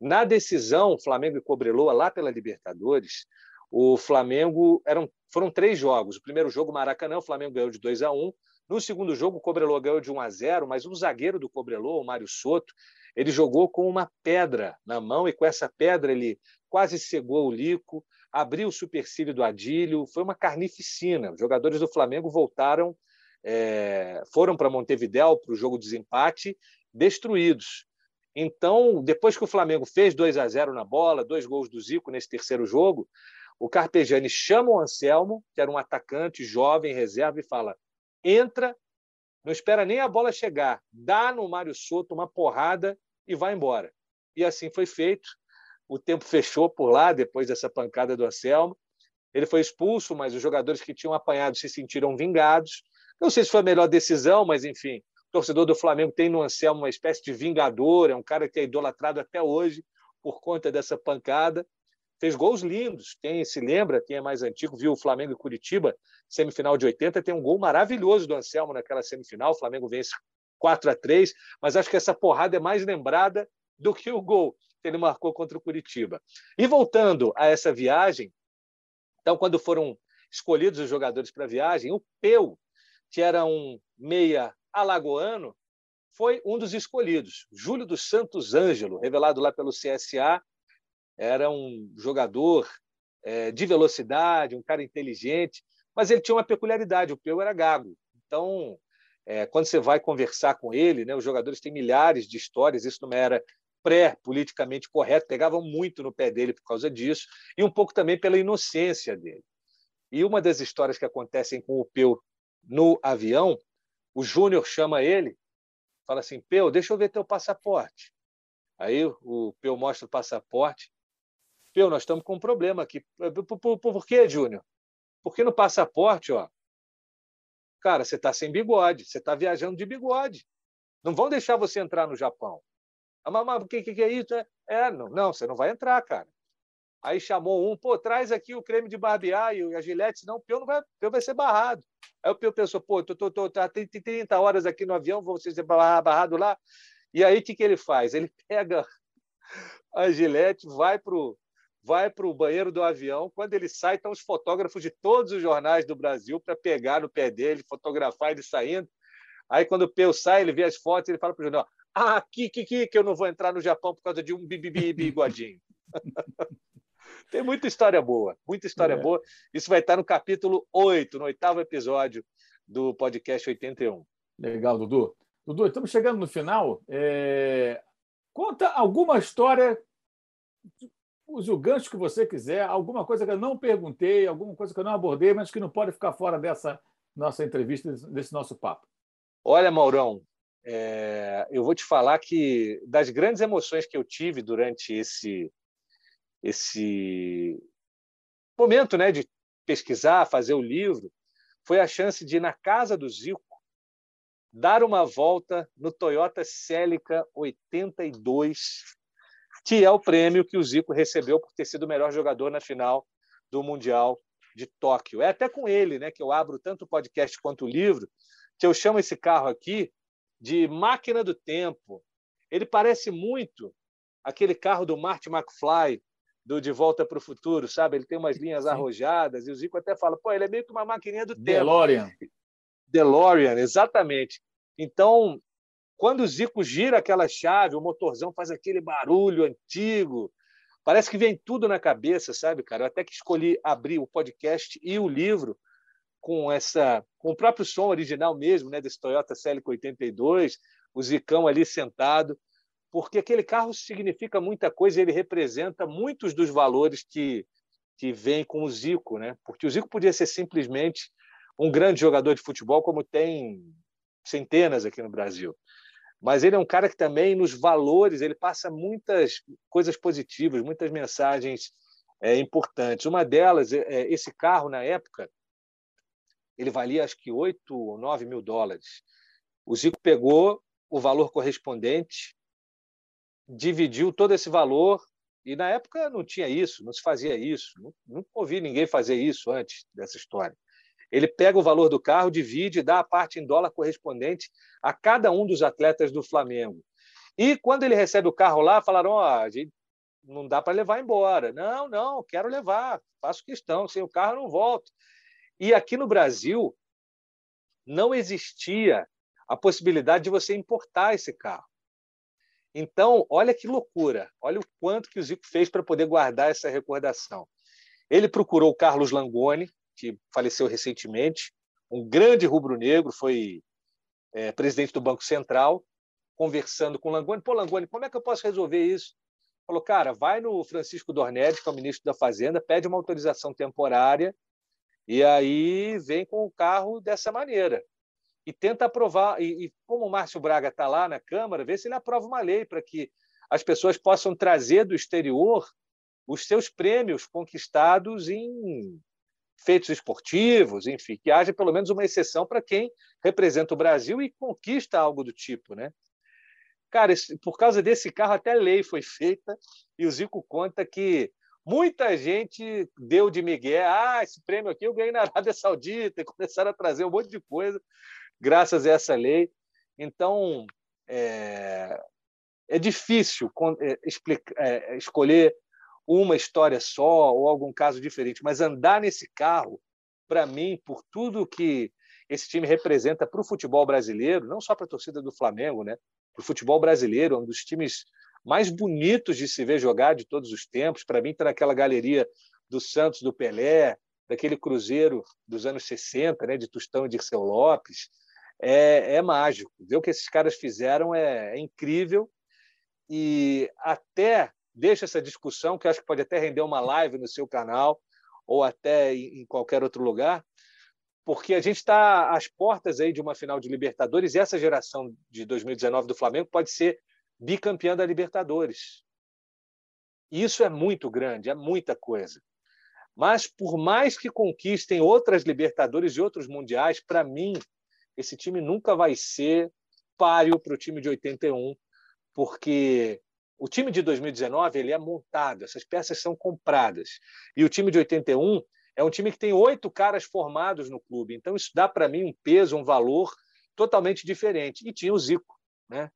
Na decisão Flamengo e Cobreloa, lá pela Libertadores, o Flamengo eram, foram três jogos. O primeiro jogo, Maracanã, o Flamengo ganhou de 2 a 1 No segundo jogo, o Cobreloa ganhou de 1 a 0 mas o zagueiro do Cobreloa, o Mário Soto, ele jogou com uma pedra na mão e com essa pedra ele quase cegou o Lico abriu o supercílio do Adílio, foi uma carnificina. Os jogadores do Flamengo voltaram, é, foram para Montevidéu para o jogo de desempate, destruídos. Então, depois que o Flamengo fez 2 a 0 na bola, dois gols do Zico nesse terceiro jogo, o Carpegiani chama o Anselmo, que era um atacante jovem, reserva, e fala: entra, não espera nem a bola chegar, dá no Mário Soto uma porrada e vai embora. E assim foi feito o tempo fechou por lá depois dessa pancada do Anselmo. Ele foi expulso, mas os jogadores que tinham apanhado se sentiram vingados. Não sei se foi a melhor decisão, mas enfim, o torcedor do Flamengo tem no Anselmo uma espécie de vingador, é um cara que é idolatrado até hoje por conta dessa pancada. Fez gols lindos. Quem se lembra, quem é mais antigo, viu o Flamengo e Curitiba, semifinal de 80, tem um gol maravilhoso do Anselmo naquela semifinal. O Flamengo vence 4 a 3, mas acho que essa porrada é mais lembrada do que o gol que ele marcou contra o Curitiba. E voltando a essa viagem, então, quando foram escolhidos os jogadores para a viagem, o Peu, que era um meia alagoano, foi um dos escolhidos. Júlio dos Santos Ângelo, revelado lá pelo CSA, era um jogador é, de velocidade, um cara inteligente, mas ele tinha uma peculiaridade: o Peu era gago. Então, é, quando você vai conversar com ele, né, os jogadores têm milhares de histórias, isso não era pré-politicamente correto, pegavam muito no pé dele por causa disso, e um pouco também pela inocência dele. E uma das histórias que acontecem com o Peu no avião, o Júnior chama ele, fala assim: Peu, deixa eu ver teu passaporte. Aí o Peu mostra o passaporte. Peu, nós estamos com um problema aqui. Por, por, por quê, Júnior? Porque no passaporte, ó, cara, você está sem bigode, você está viajando de bigode. Não vão deixar você entrar no Japão. Ah, mas o que, que, é isso? É, é, não, não, você não vai entrar, cara. Aí chamou um, pô, traz aqui o creme de barbear e a gilete, senão o Peu, não vai, Peu vai ser barrado. Aí o Peu pensou, pô, tô, tô, tô, tá, tem 30 horas aqui no avião, vou ser barrado lá. E aí o que, que ele faz? Ele pega a gilete, vai para vai o banheiro do avião. Quando ele sai, estão os fotógrafos de todos os jornais do Brasil para pegar no pé dele, fotografar ele saindo. Aí, quando o Peu sai, ele vê as fotos, ele fala para o jornal: ah, que, que, que, que eu não vou entrar no Japão por causa de um bibibi bigodinho. Tem muita história boa, muita história é. boa. Isso vai estar no capítulo 8, no oitavo episódio do podcast 81. Legal, Dudu. Dudu, estamos chegando no final. É... Conta alguma história use o gancho que você quiser, alguma coisa que eu não perguntei, alguma coisa que eu não abordei, mas que não pode ficar fora dessa nossa entrevista, desse nosso papo. Olha, Maurão, é, eu vou te falar que das grandes emoções que eu tive durante esse esse momento, né, de pesquisar, fazer o livro, foi a chance de ir na casa do Zico dar uma volta no Toyota Celica 82 que é o prêmio que o Zico recebeu por ter sido o melhor jogador na final do Mundial de Tóquio. É até com ele né, que eu abro tanto o podcast quanto o livro, que eu chamo esse carro aqui de máquina do tempo. Ele parece muito aquele carro do Marty McFly, do De Volta para o Futuro, sabe? Ele tem umas linhas Sim. arrojadas, e o Zico até fala, pô, ele é meio que uma maquininha do DeLorean. tempo. DeLorean, exatamente. Então, quando o Zico gira aquela chave, o motorzão faz aquele barulho antigo. Parece que vem tudo na cabeça, sabe, cara? Eu até que escolhi abrir o podcast e o livro com essa, com o próprio som original mesmo, né, desse Toyota Celica 82, o Zicão ali sentado, porque aquele carro significa muita coisa, ele representa muitos dos valores que que vem com o Zico, né? Porque o Zico podia ser simplesmente um grande jogador de futebol, como tem centenas aqui no Brasil mas ele é um cara que também nos valores ele passa muitas coisas positivas, muitas mensagens é, importantes. Uma delas é, é esse carro na época ele valia acho que 8 ou 9 mil dólares. O Zico pegou o valor correspondente, dividiu todo esse valor e na época não tinha isso, não se fazia isso, não, não ouvi ninguém fazer isso antes dessa história. Ele pega o valor do carro, divide e dá a parte em dólar correspondente a cada um dos atletas do Flamengo. E quando ele recebe o carro lá, falaram: ó, oh, não dá para levar embora. Não, não, quero levar, faço questão, sem o carro não volto. E aqui no Brasil não existia a possibilidade de você importar esse carro. Então, olha que loucura, olha o quanto que o Zico fez para poder guardar essa recordação. Ele procurou o Carlos Langoni, que faleceu recentemente, um grande rubro-negro, foi é, presidente do Banco Central, conversando com Langoni. Pô, Langoni, como é que eu posso resolver isso? Falou, cara, vai no Francisco Dornelles, que é o ministro da Fazenda, pede uma autorização temporária e aí vem com o carro dessa maneira. E tenta aprovar. E, e como o Márcio Braga está lá na Câmara, vê se ele aprova uma lei para que as pessoas possam trazer do exterior os seus prêmios conquistados em feitos esportivos, enfim, que haja pelo menos uma exceção para quem representa o Brasil e conquista algo do tipo, né? Cara, por causa desse carro até lei foi feita e o Zico conta que muita gente deu de migué, ah, esse prêmio aqui eu ganhei na Arábia Saudita e começaram a trazer um monte de coisa graças a essa lei. Então, é, é difícil é, explicar, é, escolher uma história só ou algum caso diferente, mas andar nesse carro, para mim, por tudo que esse time representa para o futebol brasileiro, não só para a torcida do Flamengo, né? Para o futebol brasileiro, um dos times mais bonitos de se ver jogar de todos os tempos. Para mim, está naquela galeria do Santos, do Pelé, daquele Cruzeiro dos anos 60, né? De Tostão e Dirceu Lopes. É, é mágico. Ver o que esses caras fizeram é, é incrível. E até deixa essa discussão, que acho que pode até render uma live no seu canal ou até em qualquer outro lugar, porque a gente está às portas aí de uma final de Libertadores e essa geração de 2019 do Flamengo pode ser bicampeã da Libertadores. Isso é muito grande, é muita coisa. Mas por mais que conquistem outras Libertadores e outros mundiais, para mim esse time nunca vai ser páreo para o time de 81, porque o time de 2019 ele é montado, essas peças são compradas. E o time de 81 é um time que tem oito caras formados no clube. Então, isso dá para mim um peso, um valor totalmente diferente. E tinha o Zico. Né?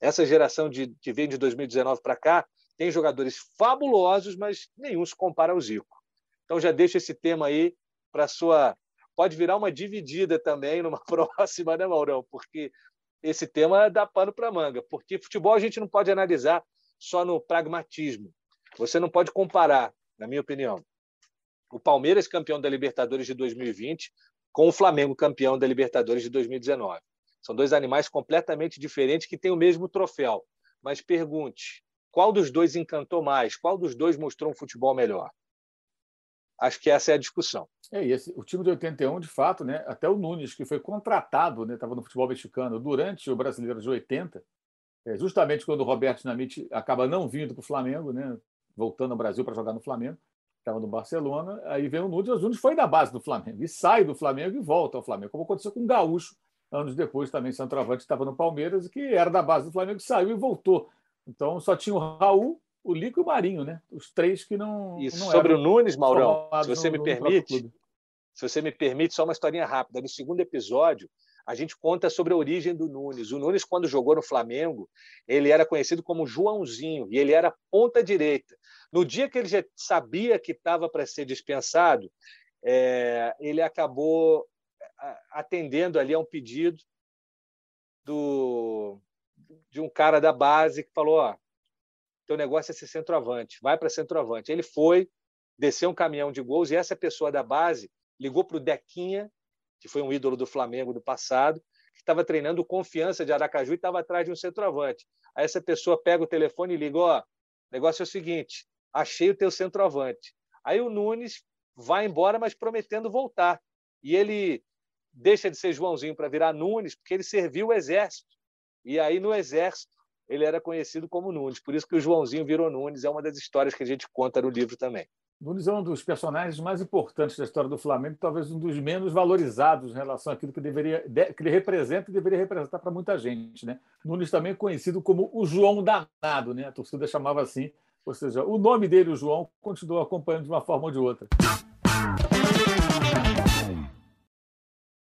Essa geração de, que vem de 2019 para cá tem jogadores fabulosos, mas nenhum se compara ao Zico. Então, já deixo esse tema aí para sua. Pode virar uma dividida também numa próxima, né, Maurão? Porque esse tema dá pano para manga, porque futebol a gente não pode analisar só no pragmatismo. Você não pode comparar, na minha opinião, o Palmeiras campeão da Libertadores de 2020 com o Flamengo campeão da Libertadores de 2019. São dois animais completamente diferentes que têm o mesmo troféu. Mas pergunte, Qual dos dois encantou mais? Qual dos dois mostrou um futebol melhor? Acho que essa é a discussão. É, e o time de 81, de fato, né, até o Nunes, que foi contratado, estava né, no futebol mexicano durante o Brasileiro de 80, é, justamente quando o Roberto Dinamite acaba não vindo para o Flamengo, né, voltando ao Brasil para jogar no Flamengo, estava no Barcelona, aí vem o Nunes, o Nunes foi da base do Flamengo, e sai do Flamengo e volta ao Flamengo, como aconteceu com o Gaúcho, anos depois também, centroavante, estava no Palmeiras, que era da base do Flamengo, saiu e voltou. Então só tinha o Raul, o Lico e o Marinho, né? Os três que não. E não sobre o Nunes, Maurão, se você no, me permite, se você me permite, só uma historinha rápida. No segundo episódio, a gente conta sobre a origem do Nunes. O Nunes, quando jogou no Flamengo, ele era conhecido como Joãozinho e ele era ponta direita. No dia que ele já sabia que estava para ser dispensado, é, ele acabou atendendo ali a um pedido do, de um cara da base que falou: ó, teu negócio é ser centroavante, vai para centroavante. Ele foi, desceu um caminhão de gols e essa pessoa da base ligou para o Dequinha, que foi um ídolo do Flamengo do passado, que estava treinando confiança de Aracaju e estava atrás de um centroavante. Aí essa pessoa pega o telefone e liga: ó, o negócio é o seguinte, achei o teu centroavante. Aí o Nunes vai embora, mas prometendo voltar. E ele deixa de ser Joãozinho para virar Nunes, porque ele serviu o exército. E aí no exército ele era conhecido como Nunes. Por isso que o Joãozinho virou Nunes, é uma das histórias que a gente conta no livro também. Nunes é um dos personagens mais importantes da história do Flamengo, talvez um dos menos valorizados em relação àquilo que, deveria, que ele representa e deveria representar para muita gente. Né? Nunes também é conhecido como o João Danado, né? a torcida chamava assim. Ou seja, o nome dele, o João, continuou acompanhando de uma forma ou de outra.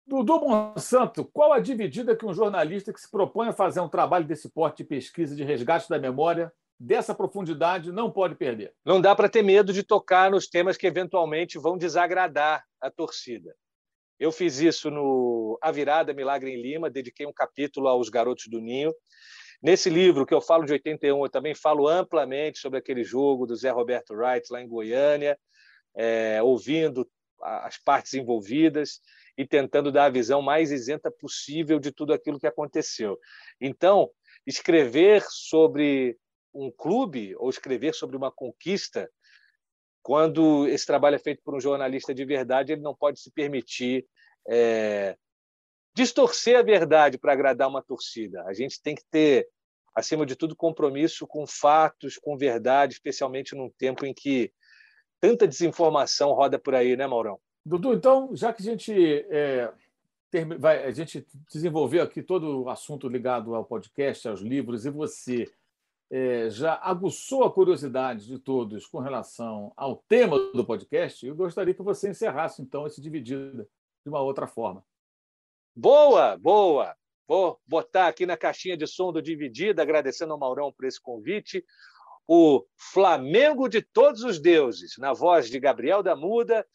Dudu Monsanto, qual a dividida que um jornalista que se propõe a fazer um trabalho desse porte de pesquisa de resgate da memória, dessa profundidade, não pode perder? Não dá para ter medo de tocar nos temas que eventualmente vão desagradar a torcida. Eu fiz isso no A Virada Milagre em Lima, dediquei um capítulo aos garotos do Ninho. Nesse livro que eu falo de 81, eu também falo amplamente sobre aquele jogo do Zé Roberto Wright lá em Goiânia, é, ouvindo as partes envolvidas e tentando dar a visão mais isenta possível de tudo aquilo que aconteceu. Então, escrever sobre um clube ou escrever sobre uma conquista, quando esse trabalho é feito por um jornalista de verdade, ele não pode se permitir é, distorcer a verdade para agradar uma torcida. A gente tem que ter, acima de tudo, compromisso com fatos, com verdade, especialmente num tempo em que tanta desinformação roda por aí, né, Maurão? Dudu, então, já que a gente, é, vai, a gente desenvolveu aqui todo o assunto ligado ao podcast, aos livros, e você é, já aguçou a curiosidade de todos com relação ao tema do podcast, eu gostaria que você encerrasse, então, esse dividido de uma outra forma. Boa, boa. Vou botar aqui na caixinha de som do Dividida, agradecendo ao Maurão por esse convite. O Flamengo de Todos os Deuses, na voz de Gabriel da Muda,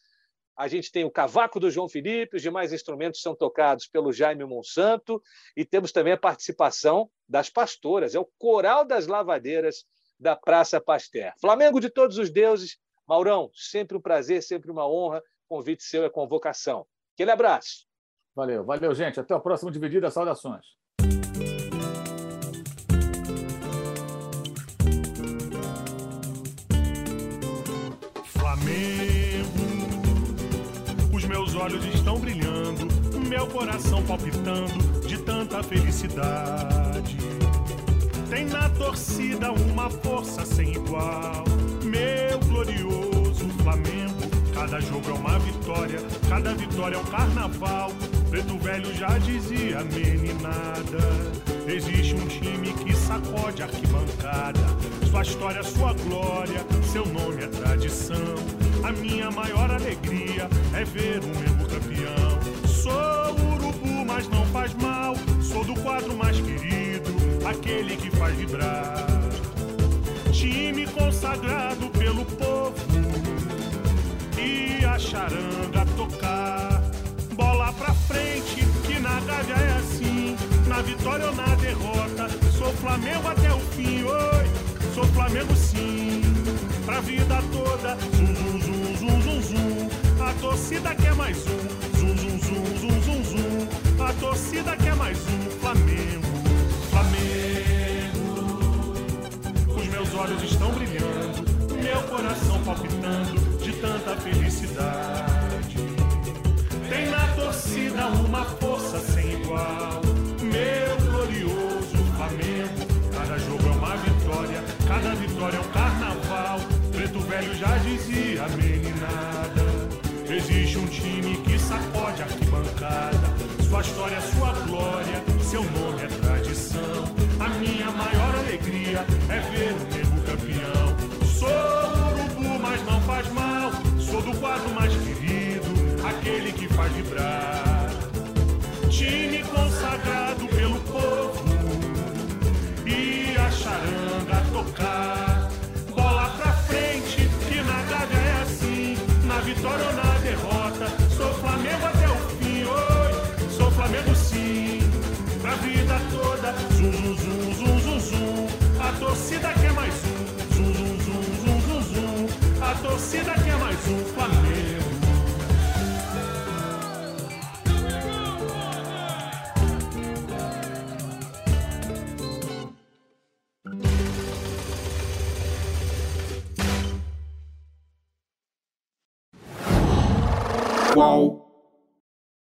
a gente tem o cavaco do João Felipe, os demais instrumentos são tocados pelo Jaime Monsanto e temos também a participação das pastoras, é o Coral das Lavadeiras da Praça Pasteur. Flamengo de todos os deuses, Maurão, sempre um prazer, sempre uma honra. Convite seu é convocação. Aquele abraço. Valeu, valeu, gente. Até o próximo Dividida. Saudações. Olhos estão brilhando, meu coração palpitando de tanta felicidade. Tem na torcida uma força sem igual, meu glorioso Flamengo. Cada jogo é uma vitória, cada vitória é um carnaval. Preto velho já dizia meninada. Existe um time que sacode a arquibancada. Sua história, sua glória, seu nome é tradição. A minha maior alegria é ver o meu campeão. Sou urubu, mas não faz mal. Sou do quadro mais querido, aquele que faz vibrar. Time consagrado pelo povo e a charanga tocar. Bola pra frente, que na Gávea é assim. Na vitória ou na derrota, sou Flamengo até o fim. Oi, sou Flamengo sim, pra vida toda. Zum, zum, zum, zum, zum, zum. A torcida quer mais um. Zum, zum, zum, zum, zum, zum. A torcida quer mais um. Flamengo, Flamengo. Os meus olhos estão brilhando, meu coração palpitando de tanta felicidade. Tem na torcida uma velho já dizia, meninada. Existe um time que sacode a arquibancada. Sua história, sua glória, seu nome é tradição. A minha maior alegria é ver o nego campeão. Sou urubu, mas não faz mal. Sou do quadro mais querido, aquele que faz vibrar. Time consagrado torcida quer mais um Flamengo.